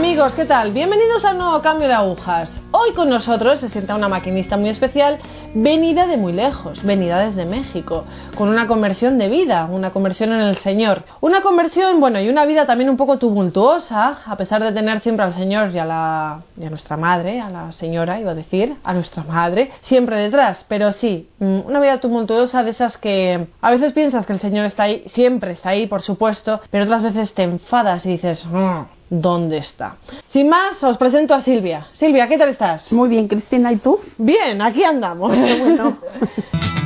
Amigos, ¿qué tal? Bienvenidos a un nuevo cambio de agujas. Hoy con nosotros se sienta una maquinista muy especial, venida de muy lejos, venida desde México, con una conversión de vida, una conversión en el Señor. Una conversión, bueno, y una vida también un poco tumultuosa, a pesar de tener siempre al Señor y a, la, y a nuestra madre, a la señora, iba a decir, a nuestra madre, siempre detrás. Pero sí, mm, una vida tumultuosa de esas que a veces piensas que el Señor está ahí, siempre está ahí, por supuesto, pero otras veces te enfadas y dices, "Mm, ¿dónde está? Sin más, os presento a Silvia. Silvia, ¿qué tal estás? Muy bien, Cristina, ¿y tú? Bien, aquí andamos. Bueno,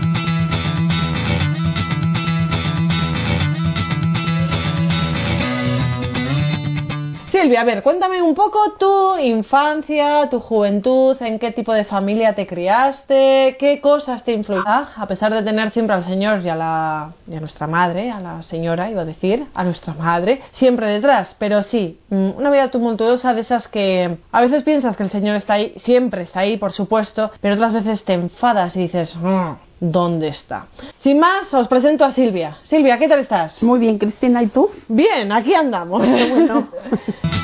Silvia, a ver, cuéntame un poco tu infancia, tu juventud, en qué tipo de familia te criaste, qué cosas te influyeron, a pesar de tener siempre al Señor y a, la, y a nuestra madre, a la señora, iba a decir, a nuestra madre, siempre detrás. Pero sí, mm, una vida tumultuosa de esas que a veces piensas que el Señor está ahí, siempre está ahí, por supuesto, pero otras veces te enfadas y dices, "Mm, ¿dónde está? Sin más, os presento a Silvia. Silvia, ¿qué tal estás? muy bien, Cristina, ¿y tú? Bien, aquí andamos. Bueno,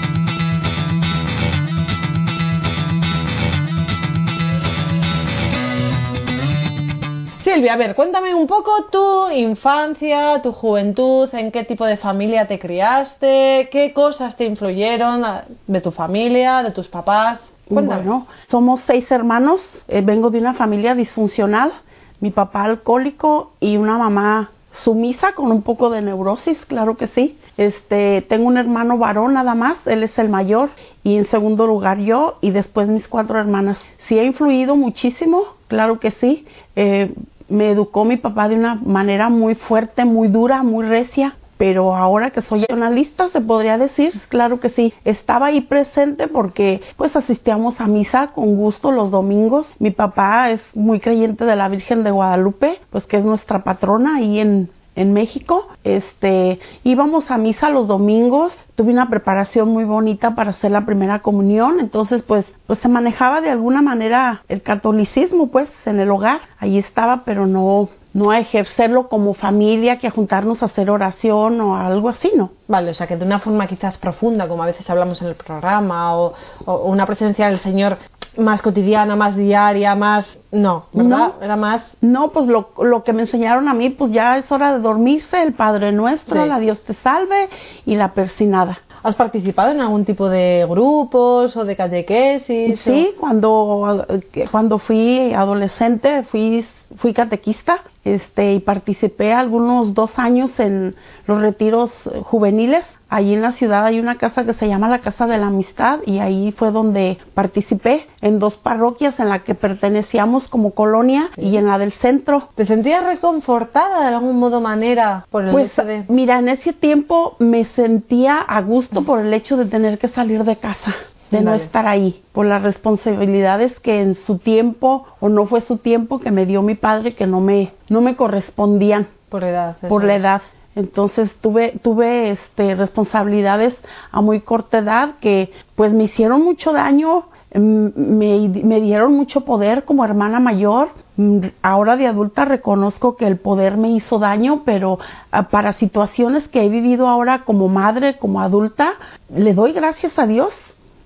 Silvia, a ver, cuéntame un poco tu infancia, tu juventud, en qué tipo de familia te criaste, qué cosas te influyeron ah, de tu familia, de tus papás. Cuéntame. bueno, somos seis hermanos, eh, vengo de una familia disfuncional, mi papá alcohólico y una mamá sumisa con un poco de neurosis, claro que sí. Este, tengo un hermano varón nada más, él es el mayor y en segundo lugar yo y después mis cuatro hermanas. Sí ha influido muchísimo, claro que sí. Eh, me educó mi papá de una manera muy fuerte, muy dura, muy recia. Pero ahora que soy analista, se podría decir, claro que sí. Estaba ahí presente porque pues asistíamos a misa con gusto los domingos. Mi papá es muy creyente de la Virgen de Guadalupe, pues que es nuestra patrona ahí en, en México. Este, íbamos a misa los domingos, tuve una preparación muy bonita para hacer la primera comunión, entonces pues pues se manejaba de alguna manera el catolicismo pues en el hogar, ahí estaba, pero no no a ejercerlo como familia, que a juntarnos a hacer oración o algo así, ¿no? Vale, o sea que de una forma quizás profunda, como a veces hablamos en el programa, o, o una presencia del Señor más cotidiana, más diaria, más... No, ¿verdad? No. Era más... No, pues lo, lo que me enseñaron a mí, pues ya es hora de dormirse, el Padre Nuestro, Sí. la Dios te salve y la persinada. ¿Has participado en algún tipo de grupos o de catequesis? o- Sí, cuando, eh, cuando fui adolescente fui, fui catequista este, y participé algunos dos años en los retiros juveniles. Allí en la ciudad hay una casa que se llama la Casa de la Amistad y ahí fue donde participé en dos parroquias en la que pertenecíamos como colonia y en la del centro. ¿Te sentías reconfortada de algún modo manera por el Pues hecho de... mira, en ese tiempo me sentía a gusto por el hecho de tener que salir de casa, de no estar ahí, por las responsabilidades que en su tiempo o no fue su tiempo que me dio mi padre que no me no me correspondían Por edad. por la es. edad. Entonces tuve tuve este responsabilidades a muy corta edad que pues me hicieron mucho daño, mm, me, me dieron mucho poder como hermana mayor. Mm, Ahora de adulta reconozco que el poder me hizo daño, pero ah, para situaciones que he vivido ahora como madre, como adulta, le doy gracias a Dios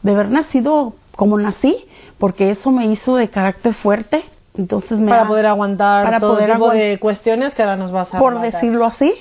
de haber nacido como nací, porque eso me hizo de carácter fuerte. Entonces me Para ha- poder aguantar para todo poder tipo aguant- de cuestiones que ahora nos vas a por decirlo así.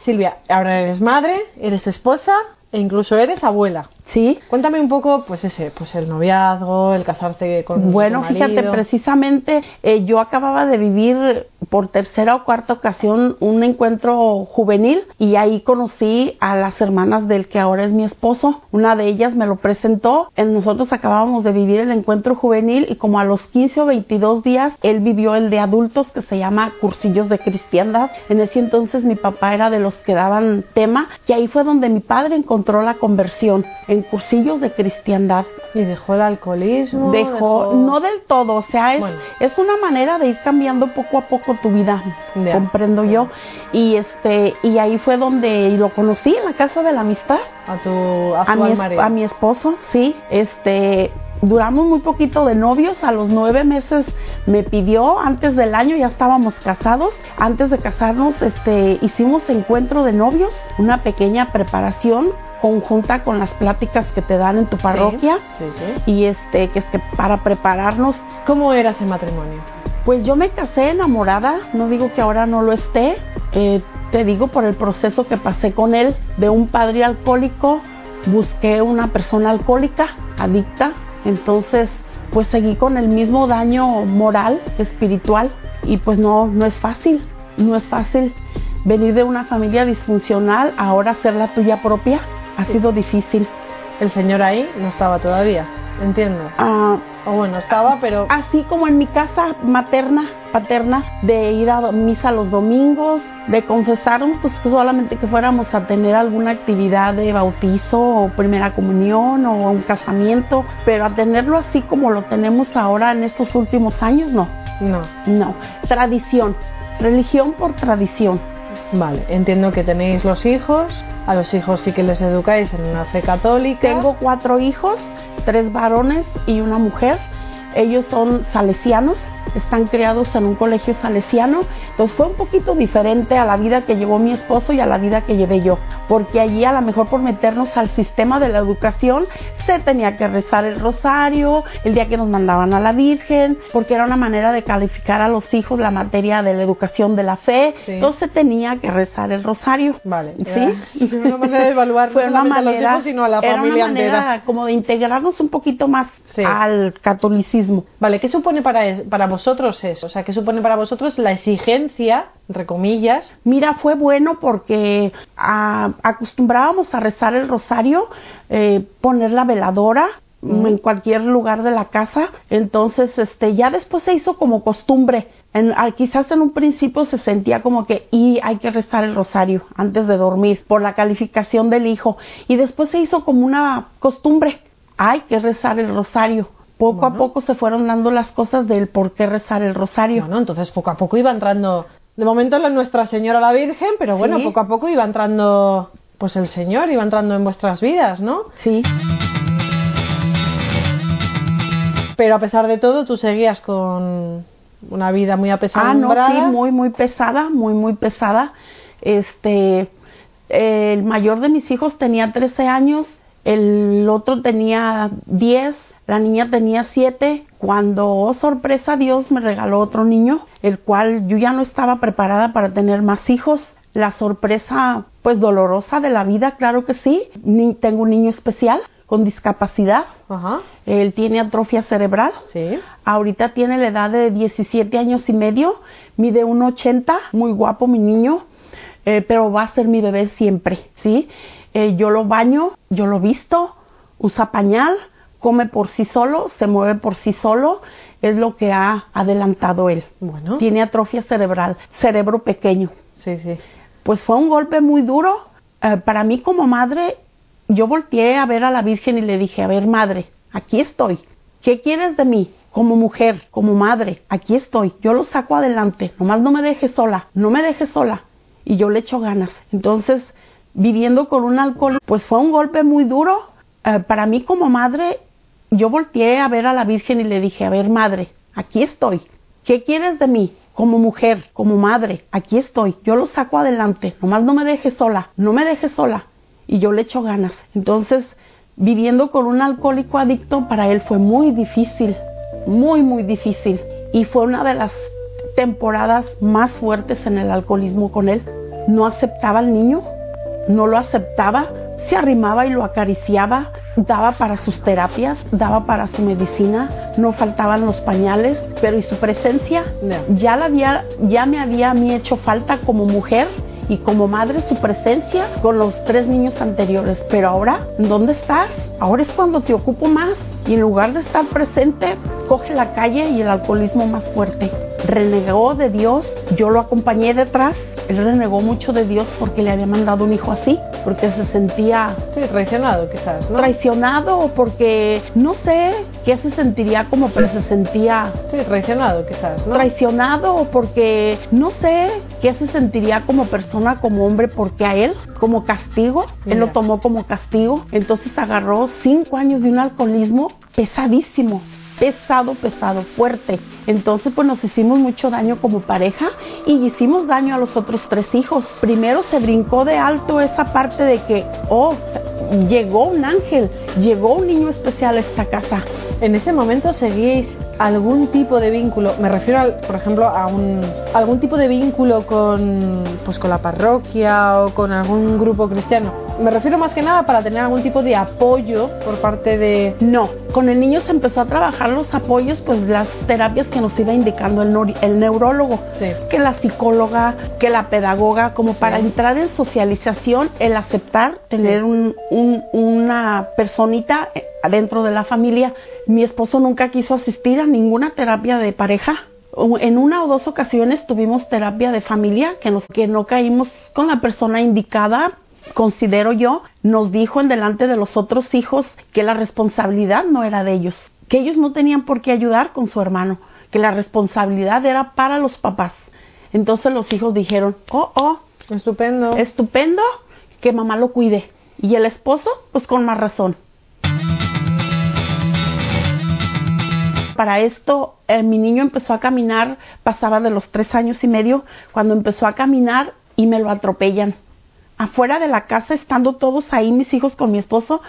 Silvia, ahora eres madre, eres esposa e incluso eres abuela. Sí, Cuéntame un poco, pues ese, pues el noviazgo, el casarte con Bueno, tu marido. fíjate, precisamente eh, yo acababa de vivir por tercera o cuarta ocasión un encuentro juvenil y ahí conocí a las hermanas del que ahora es mi esposo. Una de ellas me lo presentó. Nosotros acabábamos de vivir el encuentro juvenil y como a los 15 o 22 días él vivió el de adultos que se llama Cursillos de Cristiandad. En ese entonces mi papá era de los que daban tema y ahí fue donde mi padre encontró la conversión en Cursillos de Cristiandad. Y dejó el alcoholismo. Dejó, no del todo, o sea, es, Bueno. es una manera de ir cambiando poco a poco tu vida, comprendo yo. Y este, y ahí fue donde lo conocí en la casa de la amistad, a tu a mi, marido. a mi esposo, sí, este, duramos muy poquito de novios, a los nueve meses me pidió, antes del año ya estábamos casados, antes de casarnos este, hicimos encuentro de novios, una pequeña preparación conjunta con las pláticas que te dan en tu parroquia Sí, sí. y este que es que para prepararnos ¿Cómo era ese matrimonio? pues yo me casé enamorada, no digo que ahora no lo esté, eh, te digo por el proceso que pasé con él, de un padre alcohólico, busqué una persona alcohólica, adicta, entonces pues seguí con el mismo daño moral, espiritual, y pues no, no es fácil, no es fácil venir de una familia disfuncional, ahora ser la tuya propia, ha sido difícil. El señor ahí no estaba todavía, entiendo. Ah, O bueno, estaba, pero... así como en mi casa materna, paterna, de ir a misa los domingos, de confesarnos, pues solamente que fuéramos a tener alguna actividad de bautizo o primera comunión o un casamiento, pero a tenerlo así como lo tenemos ahora en estos últimos años, no, No. no. Tradición, religión por tradición. Vale, entiendo que tenéis los hijos, a los hijos sí que les educáis en una fe católica. Tengo cuatro hijos, tres varones y una mujer. Ellos son salesianos, están criados en un colegio salesiano. Entonces fue un poquito diferente a la vida que llevó mi esposo y a la vida que llevé yo. Porque allí a lo mejor por meternos al sistema de la educación se tenía que rezar el rosario, el día que nos mandaban a la Virgen, porque era una manera de calificar a los hijos la materia de la educación de la fe. Sí. Entonces se tenía que rezar el rosario. Vale, ¿Sí? era una manera de evaluar no una solamente a manera, los hijos, sino a la era familia una manera entera. como de integrarnos un poquito más Sí. al catolicismo. Vale, ¿qué supone para, para vosotros eso? O sea, ¿qué supone para vosotros la exigencia, entre comillas? Mira, fue bueno porque ah, acostumbrábamos a rezar el rosario, eh, poner la veladora mm, en cualquier lugar de la casa. Entonces, este, ya después se hizo como costumbre. En- ah, quizás en un principio se sentía como que y hay que rezar el rosario antes de dormir por la calificación del hijo. Y después se hizo como una costumbre. Hay que rezar el rosario. Poco a poco se fueron dando las cosas del por qué rezar el rosario. Bueno, entonces poco a poco iba entrando, de momento la Nuestra Señora la Virgen, pero bueno, Sí. poco a poco iba entrando, pues el Señor iba entrando en vuestras vidas, ¿no? Sí. Pero a pesar de todo, tú seguías con una vida muy Ah, no, sí, muy, muy pesada, muy, muy pesada. Este, el mayor de mis hijos tenía 13 años, el otro tenía 10, la niña tenía 7. Cuando, oh, sorpresa, Dios me regaló otro niño, el cual yo ya no estaba preparada para tener más hijos. La sorpresa, pues dolorosa de la vida, claro que sí. Ni, tengo un niño especial con discapacidad. Ajá, Él tiene atrofia cerebral. sí. Ahorita tiene la edad de 17 años y medio, mide 1,80, muy guapo mi niño, eh, pero va a ser mi bebé siempre, ¿sí? Eh, yo lo baño, yo lo visto, usa pañal, come por sí solo, se mueve por sí solo, es lo que ha adelantado él. Bueno, Tiene atrofia cerebral, cerebro pequeño. sí, sí. Pues fue un golpe muy duro. Eh, para mí como madre, yo volteé a ver a la Virgen y le dije, a ver madre, aquí estoy. ¿Qué quieres de mí? Como mujer, como madre, aquí estoy. Yo lo saco adelante. Nomás no me dejes sola, no me dejes sola. Y yo le echo ganas. Entonces, viviendo con un alcohol, pues fue un golpe muy duro. Eh, para mí como madre, yo volteé a ver a la Virgen y le dije, a ver madre, aquí estoy. ¿Qué quieres de mí? Como mujer, como madre, aquí estoy. Yo lo saco adelante. Nomás no me dejes sola, no me dejes sola. Y yo le echo ganas. Entonces, viviendo con un alcohólico adicto, para él fue muy difícil, muy, muy difícil. Y fue una de las temporadas más fuertes en el alcoholismo con él. No aceptaba al niño, no lo aceptaba, se arrimaba y lo acariciaba, daba para sus terapias, daba para su medicina, no faltaban los pañales, pero y su presencia Ya. ya, la había, ya me había a mí hecho falta como mujer y como madre su presencia con los tres niños anteriores. Pero ahora, ¿dónde estás? Ahora es cuando te ocupo más y en lugar de estar presente, coge la calle y el alcoholismo más fuerte. Renegó de Dios, yo lo acompañé detrás. Él renegó mucho de Dios porque le había mandado un hijo así, porque se sentía Sí, traicionado quizás, ¿no? traicionado o porque no sé qué se sentiría como, pero se sentía Sí, traicionado quizás, ¿no? traicionado porque no sé qué se sentiría como persona, como hombre, porque a él, como castigo, él lo Mira. tomó como castigo. Entonces agarró cinco años de un alcoholismo pesadísimo, pesado, pesado, fuerte. Entonces pues nos hicimos mucho daño como pareja y hicimos daño a los otros tres hijos. Primero se brincó de alto esa parte de que, oh, llegó un ángel, llegó un niño especial a esta casa. En ese momento seguíais algún tipo de vínculo, me refiero, al, por ejemplo, a un, algún tipo de vínculo con, pues, con la parroquia o con algún grupo cristiano. Me refiero más que nada para tener algún tipo de apoyo por parte de... No, con el niño se empezó a trabajar los apoyos, pues las terapias que nos iba indicando el, el neurólogo, Sí. que la psicóloga, que la pedagoga, como Sí. para entrar en socialización, el aceptar, tener Sí. un- un- una personita eh, dentro de la familia. Mi esposo nunca quiso asistir a ninguna terapia de pareja. En una o dos ocasiones tuvimos terapia de familia que, nos, que no caímos con la persona indicada, considero yo, nos dijo en delante de los otros hijos que la responsabilidad no era de ellos, que ellos no tenían por qué ayudar con su hermano, que la responsabilidad era para los papás. Entonces los hijos dijeron, oh, oh, Estupendo. estupendo que mamá lo cuide. Y el esposo, pues con más razón. Para esto, eh, mi niño empezó a caminar, pasaba de los tres años y medio, cuando empezó a caminar y me lo atropellan. Afuera de la casa, estando todos ahí, mis hijos con mi esposo,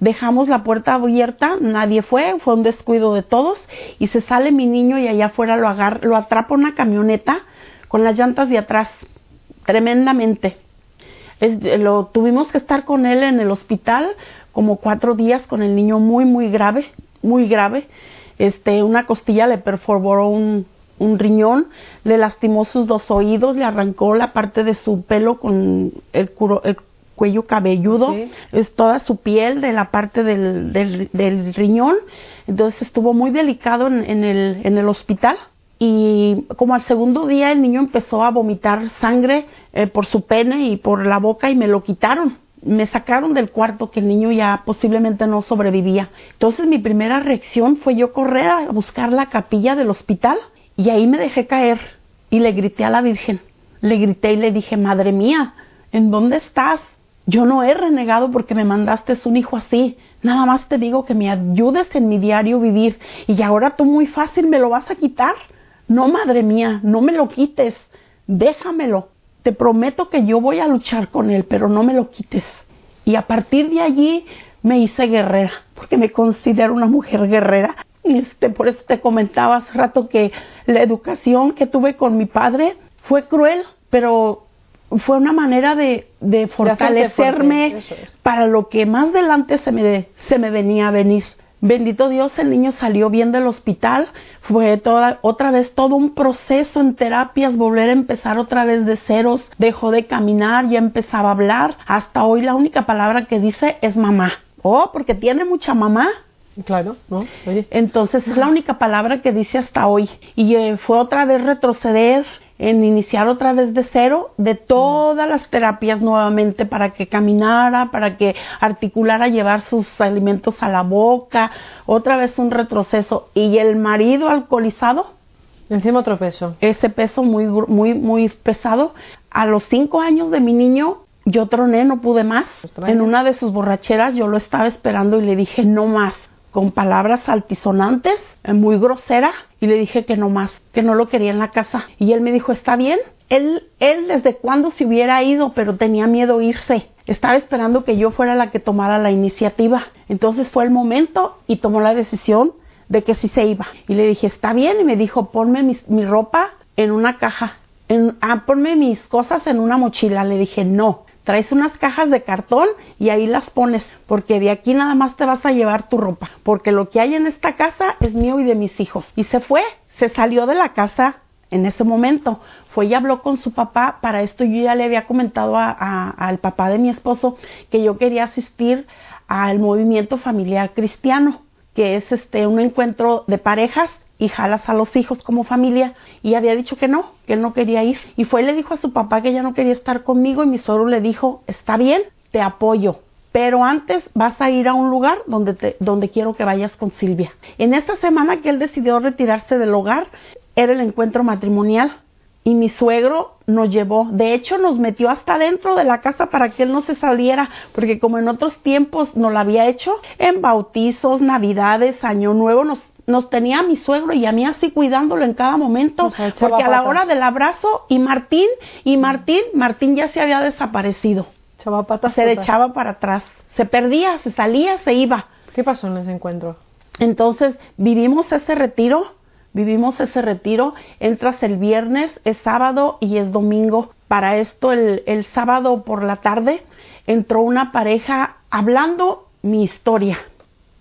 dejamos la puerta abierta, nadie fue, fue un descuido de todos, y se sale mi niño y allá afuera lo agarra, lo atrapa una camioneta con las llantas de atrás, tremendamente. Es- lo tuvimos que estar con él en el hospital como cuatro días con el niño muy muy grave muy grave este una costilla le perforó un, un riñón le lastimó sus dos oídos le arrancó la parte de su pelo con el, curo- el cuello cabelludo Sí. es toda su piel de la parte del, del, del riñón entonces estuvo muy delicado en, en el, en el hospital y como al segundo día el niño empezó a vomitar sangre eh, por su pene y por la boca y me lo quitaron. Me sacaron del cuarto que el niño ya posiblemente no sobrevivía. Entonces mi primera reacción fue yo correr a buscar la capilla del hospital y ahí me dejé caer y le grité a la Virgen. Le grité y le dije, Madre mía, ¿en dónde estás? Yo no he renegado porque me mandaste un hijo así. Nada más te digo que me ayudes en mi diario vivir. Y ahora tú muy fácil me lo vas a quitar. No, madre mía, no me lo quites. Déjamelo. Te prometo que yo voy a luchar con él, pero no me lo quites. Y a partir de allí me hice guerrera, porque me considero una mujer guerrera. Este, por eso te comentaba hace rato que la educación que tuve con mi padre fue cruel, pero fue una manera de, de fortalecerme fuerte, eso es. para lo que más adelante se me, se me venía a venir. Bendito Dios, el niño salió bien del hospital. Fue toda, otra vez todo un proceso en terapias, volver a empezar otra vez de ceros. Dejó de caminar, ya empezaba a hablar. Hasta hoy la única palabra que dice es mamá. Oh, porque tiene mucha mamá. Claro, ¿no? Oye. Entonces es la única palabra que dice hasta hoy. Y eh, fue otra vez retroceder, en iniciar otra vez de cero, de todas las terapias nuevamente para que caminara, para que articulara llevar sus alimentos a la boca, otra vez un retroceso. Y el marido alcoholizado, Encima otro peso. ese peso muy, muy, muy pesado. A los cinco años de mi niño, yo troné, no pude más. Extraño. En una de sus borracheras yo lo estaba esperando y le dije no más, con palabras altisonantes, eh, muy grosera, y le dije que no más, que no lo quería en la casa. Y él me dijo, está bien. Él, él desde cuándo se hubiera ido, pero tenía miedo irse. Estaba esperando que yo fuera la que tomara la iniciativa. Entonces fue el momento y tomó la decisión de que sí se iba. Y le dije, está bien. Y me dijo, ponme mi ropa en una caja. En, ah, ponme mis cosas en una mochila. Le dije, no. Traes unas cajas de cartón y ahí las pones, porque de aquí nada más te vas a llevar tu ropa, porque lo que hay en esta casa es mío y de mis hijos. Y se fue, se salió de la casa en ese momento. Fue y habló con su papá. Para esto yo ya le había comentado a- a- al papá de mi esposo que yo quería asistir al movimiento familiar cristiano, que es este un encuentro de parejas y jalas a los hijos como familia y había dicho que no, que él no quería ir y fue y le dijo a su papá que ya no quería estar conmigo y mi suegro le dijo, "Está bien, te apoyo." Pero antes vas a ir a un lugar donde, te- donde quiero que vayas con Silvia. En esa semana que él decidió retirarse del hogar, era el encuentro matrimonial y mi suegro nos llevó. De hecho, nos metió hasta dentro de la casa para que él no se saliera, porque como en otros tiempos no lo había hecho, en bautizos, navidades, año nuevo, nos, nos tenía a mi suegro y a mí así cuidándolo en cada momento, O sea, echaba porque a la hora del abrazo y Martín, y Martín, Martín ya se había desaparecido, patas se echaba para atrás, se perdía, se salía, se iba. ¿Qué pasó en ese encuentro? Entonces, vivimos ese retiro, vivimos ese retiro, entras el viernes, es sábado y es domingo. Para esto, el, el sábado por la tarde, entró una pareja hablando mi historia,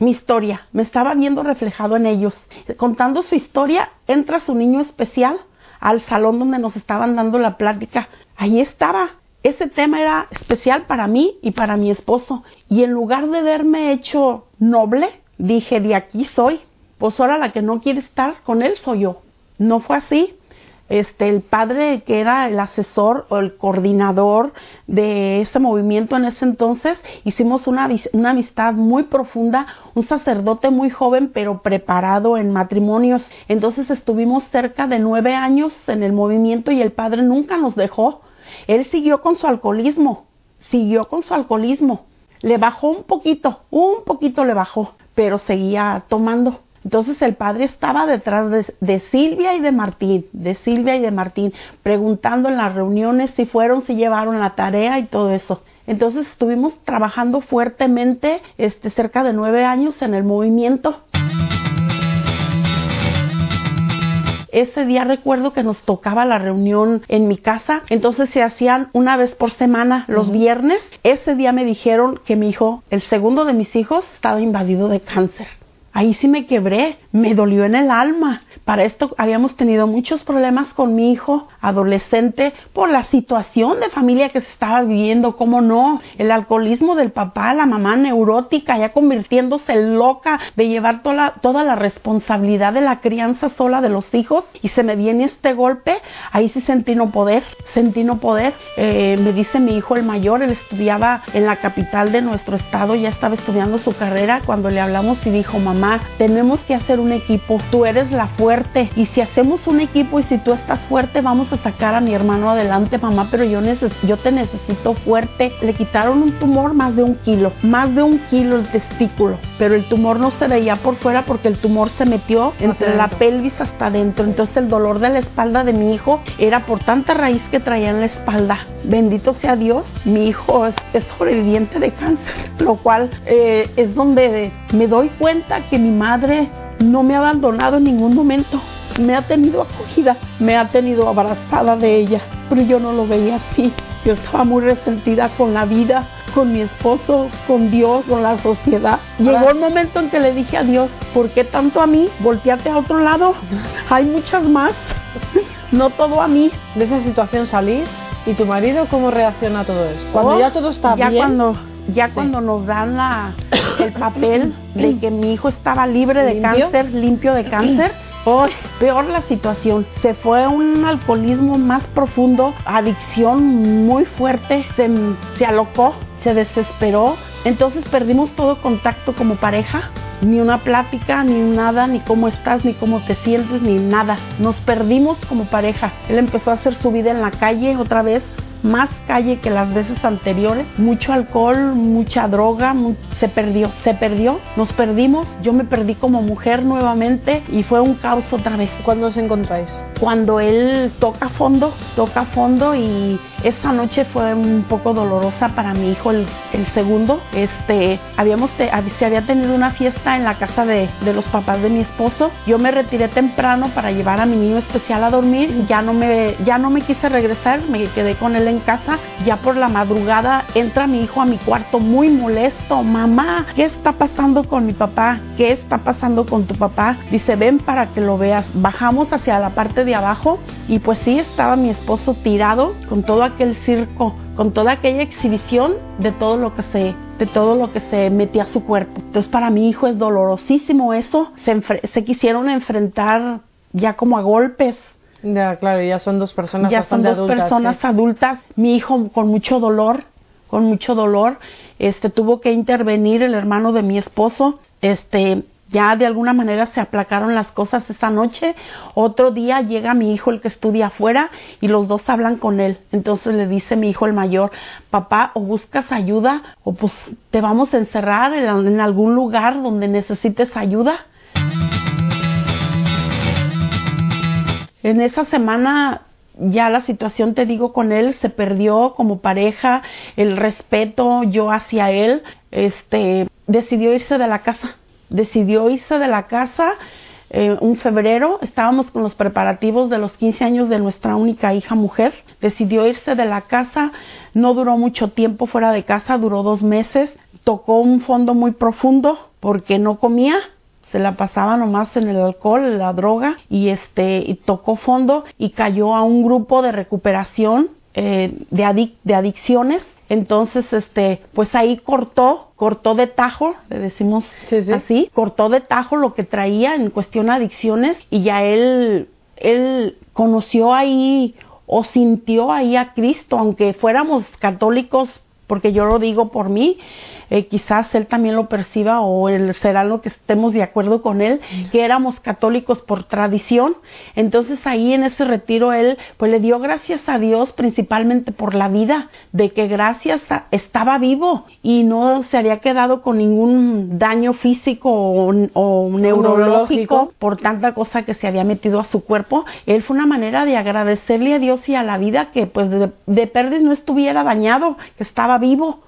mi historia, me estaba viendo reflejado en ellos. Contando su historia, entra su niño especial al salón donde nos estaban dando la plática. Ahí estaba. Ese tema era especial para mí y para mi esposo. Y en lugar de verme hecho noble, dije, de aquí soy. Pues ahora la que no quiere estar con él soy yo. No fue así. Este, el padre que era el asesor o el coordinador de ese movimiento en ese entonces, hicimos una, una amistad muy profunda, un sacerdote muy joven pero preparado en matrimonios. Entonces estuvimos cerca de nueve años en el movimiento y el padre nunca nos dejó. Él siguió con su alcoholismo, siguió con su alcoholismo. Le bajó un poquito, un poquito le bajó, pero seguía tomando. Entonces el padre estaba detrás de, de Silvia y de Martín, de Silvia y de Martín, preguntando en las reuniones si fueron, si llevaron la tarea y todo eso. Entonces estuvimos trabajando fuertemente, este, cerca de nueve años en el movimiento. Ese día recuerdo que nos tocaba la reunión en mi casa, entonces se hacían una vez por semana los viernes. Ese día me dijeron que mi hijo, el segundo de mis hijos, estaba invadido de cáncer. Ahí sí me quebré, me dolió en el alma. Para esto habíamos tenido muchos problemas con mi hijo adolescente por la situación de familia que se estaba viviendo, cómo no, el alcoholismo del papá, la mamá neurótica, ya convirtiéndose loca de llevar toda la, toda la responsabilidad de la crianza sola de los hijos y se me viene este golpe, ahí sí sentí no poder, sentí no poder. Eh, me dice mi hijo el mayor, él estudiaba en la capital de nuestro estado, ya estaba estudiando su carrera cuando le hablamos y dijo, mamá, tenemos que hacer un equipo, tú eres la fuerte. Y si hacemos un equipo y si tú estás fuerte vamos a sacar a mi hermano adelante, mamá, pero yo, neces yo te necesito fuerte. Le quitaron un tumor más de un kilo, más de un kilo el testículo, pero el tumor no se veía por fuera porque el tumor se metió entre la pelvis hasta adentro, entonces el dolor de la espalda de mi hijo era por tanta raíz que traía en la espalda. Bendito sea Dios, mi hijo es, es sobreviviente de cáncer, lo cual eh, es donde me doy cuenta que mi madre no me ha abandonado en ningún momento. Me ha tenido acogida, me ha tenido abrazada de ella, pero yo no lo veía así. Yo estaba muy resentida con la vida, con mi esposo, con Dios, con la sociedad. Llegó el momento en que le dije a Dios, ¿por qué tanto a mí? Volteate a otro lado. Hay muchas más. No todo a mí. De esa situación salís y tu marido cómo reacciona a todo eso. Cuando Oh, ya todo está ya bien. Cuando, ya Sí. cuando nos dan la, el papel de que mi hijo estaba libre de ¿Limpio? cáncer, limpio de cáncer, oh, peor la situación. Se fue un alcoholismo más profundo, adicción muy fuerte, se, se alocó, se desesperó. Entonces perdimos todo contacto como pareja. Ni una plática, ni nada, ni cómo estás, ni cómo te sientes, ni nada. Nos perdimos como pareja. Él empezó a hacer su vida en la calle otra vez, más calle que las veces anteriores, mucho alcohol, mucha droga, se perdió, se perdió, nos perdimos, yo me perdí como mujer nuevamente y fue un caos otra vez. ¿Cuándo os encontráis? Cuando él toca fondo, toca fondo y esta noche fue un poco dolorosa para mi hijo, el, el segundo. Este, habíamos se había tenido una fiesta en la casa de, de los papás de mi esposo. Yo me retiré temprano para llevar a mi niño especial a dormir. Ya no me, ya no me quise regresar, me quedé con él en casa. Ya por la madrugada entra mi hijo a mi cuarto muy molesto. Mamá, ¿qué está pasando con mi papá? ¿Qué está pasando con tu papá? Dice, ven para que lo veas. Bajamos hacia la parte de abajo y pues sí estaba mi esposo tirado con todo aquel circo, con toda aquella exhibición de todo lo que se de todo lo que se metía a su cuerpo. Entonces para mi hijo es dolorosísimo eso. Se, se quisieron enfrentar ya como a golpes, Ya, claro, ya son dos personas ya son dos adultas. personas sí. adultas. Mi hijo con mucho dolor, con mucho dolor, este tuvo que intervenir el hermano de mi esposo. Este Ya de alguna manera se aplacaron las cosas esa noche. Otro día llega mi hijo, el que estudia afuera, y los dos hablan con él. Entonces le dice mi hijo el mayor, papá, o buscas ayuda, o pues te vamos a encerrar en, en algún lugar donde necesites ayuda. En esa semana ya la situación, te digo, con él se perdió como pareja, el respeto yo hacia él, este, decidió irse de la casa, decidió irse de la casa eh, un febrero, estábamos con los preparativos de los 15 años de nuestra única hija mujer, decidió irse de la casa, no duró mucho tiempo fuera de casa, duró dos meses, tocó un fondo muy profundo porque no comía, se la pasaba nomás en el alcohol, en la droga y este tocó fondo y cayó a un grupo de recuperación eh, de, de adicciones. Entonces, este, pues ahí cortó, cortó de tajo, le decimos Sí, sí. así, cortó de tajo lo que traía en cuestión de adicciones y ya él, él conoció ahí o sintió ahí a Cristo, aunque fuéramos católicos, porque yo lo digo por mí, eh, quizás él también lo perciba o él será lo que estemos de acuerdo con él, que éramos católicos por tradición. Entonces ahí en ese retiro él pues le dio gracias a Dios principalmente por la vida, de que gracias a, estaba vivo y no se había quedado con ningún daño físico o, o neurológico Neurológico. por tanta cosa que se había metido a su cuerpo. Él fue una manera de agradecerle a Dios y a la vida que pues de, de perdiz no estuviera dañado, que estaba vivo.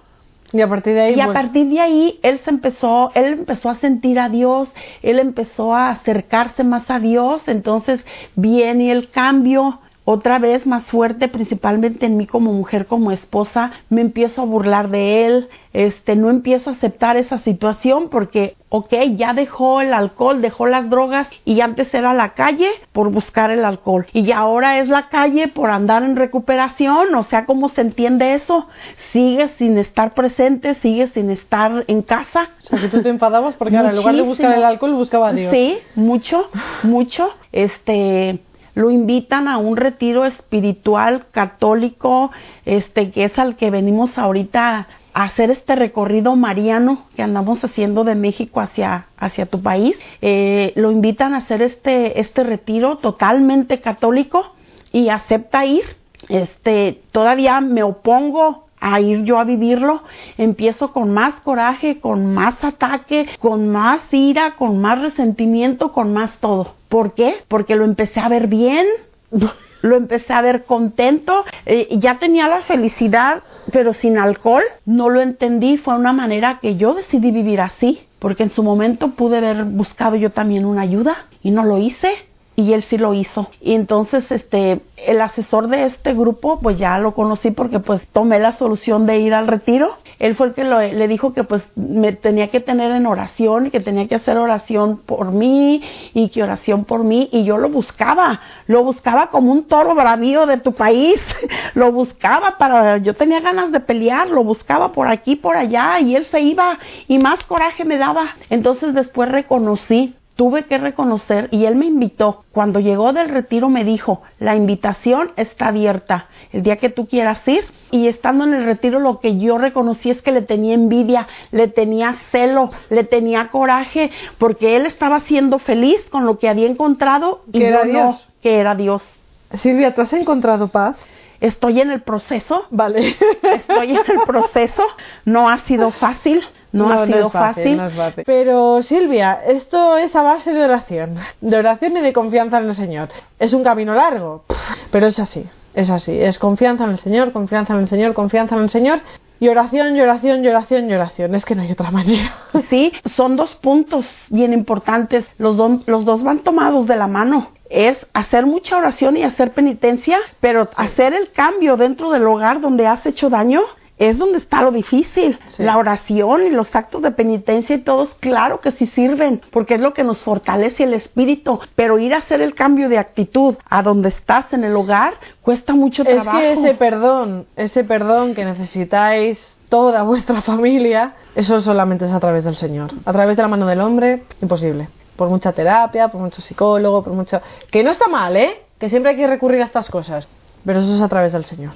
Y a partir de ahí, Y a bueno, partir de ahí él se empezó, él empezó a sentir a Dios, él empezó a acercarse más a Dios, entonces viene el cambio otra vez más fuerte, principalmente en mí como mujer, como esposa, me empiezo a burlar de él, este, no empiezo a aceptar esa situación porque, ok, ya dejó el alcohol, dejó las drogas y antes era la calle por buscar el alcohol y ahora es la calle por andar en recuperación, o sea, ¿cómo se entiende eso? Sigue sin estar presente, sigue sin estar en casa. o sea, que tú te enfadabas porque ahora en lugar de buscar el alcohol, buscaba a Dios. Sí, mucho, mucho. Este, lo invitan a un retiro espiritual católico, este, que es al que venimos ahorita a hacer este recorrido mariano que andamos haciendo de México hacia, hacia tu país. Eh, lo invitan a hacer este, este retiro totalmente católico y acepta ir. Este, todavía me opongo a ir yo a vivirlo, empiezo con más coraje, con más ataque, con más ira, con más resentimiento, con más todo. ¿Por qué? Porque lo empecé a ver bien, lo empecé a ver contento, eh, ya tenía la felicidad, pero sin alcohol, no lo entendí, fue una manera que yo decidí vivir así, porque en su momento pude haber buscado yo también una ayuda y no lo hice y él sí lo hizo. Y entonces, este, el asesor de este grupo, pues ya lo conocí porque pues tomé la solución de ir al retiro. Él fue el que le dijo que pues me tenía que tener en oración que tenía que hacer oración por mí y que oración por mí y yo lo buscaba, lo buscaba como un toro bravío de tu país, lo buscaba para, yo tenía ganas de pelear, lo buscaba por aquí, por allá y él se iba y más coraje me daba. Entonces después reconocí tuve que reconocer y él me invitó. Cuando llegó del retiro me dijo, la invitación está abierta. El día que tú quieras ir y estando en el retiro lo que yo reconocí es que le tenía envidia, le tenía celo, le tenía coraje porque él estaba siendo feliz con lo que había encontrado y era yo no, que era Dios. Silvia, ¿tú has encontrado paz? Estoy en el proceso, Vale. estoy en el proceso, no ha sido fácil, no, ha sido fácil, no fácil. Pero Silvia, esto es a base de oración, de oración y de confianza en el Señor. Es un camino largo, pero es así, es así. Es confianza en el Señor, confianza en el Señor, confianza en el Señor. Y oración, y oración, y oración. Es que no hay otra manera. Sí, son dos puntos bien importantes. Los, do- los dos van tomados de la mano. Es hacer mucha oración y hacer penitencia, pero hacer el cambio dentro del hogar donde has hecho daño es donde está lo difícil. Sí. La oración y los actos de penitencia y todos, claro que sí sirven, porque es lo que nos fortalece el espíritu. Pero ir a hacer el cambio de actitud a donde estás en el hogar cuesta mucho Es trabajo. que ese perdón, ese perdón que necesitáis toda vuestra familia, eso solamente es a través del Señor. A través de la mano del hombre, imposible. Por mucha terapia, por mucho psicólogo, por mucho... Que no está mal, ¿eh? Que siempre hay que recurrir a estas cosas. Pero eso es a través del Señor.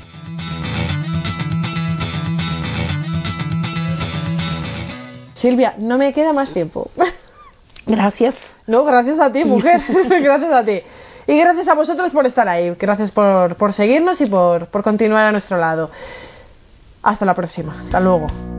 Silvia, no me queda más tiempo. Gracias. No, gracias a ti, mujer. gracias a ti. Y gracias a vosotros por estar ahí. Gracias por, por seguirnos y por, por continuar a nuestro lado. Hasta la próxima. Hasta luego.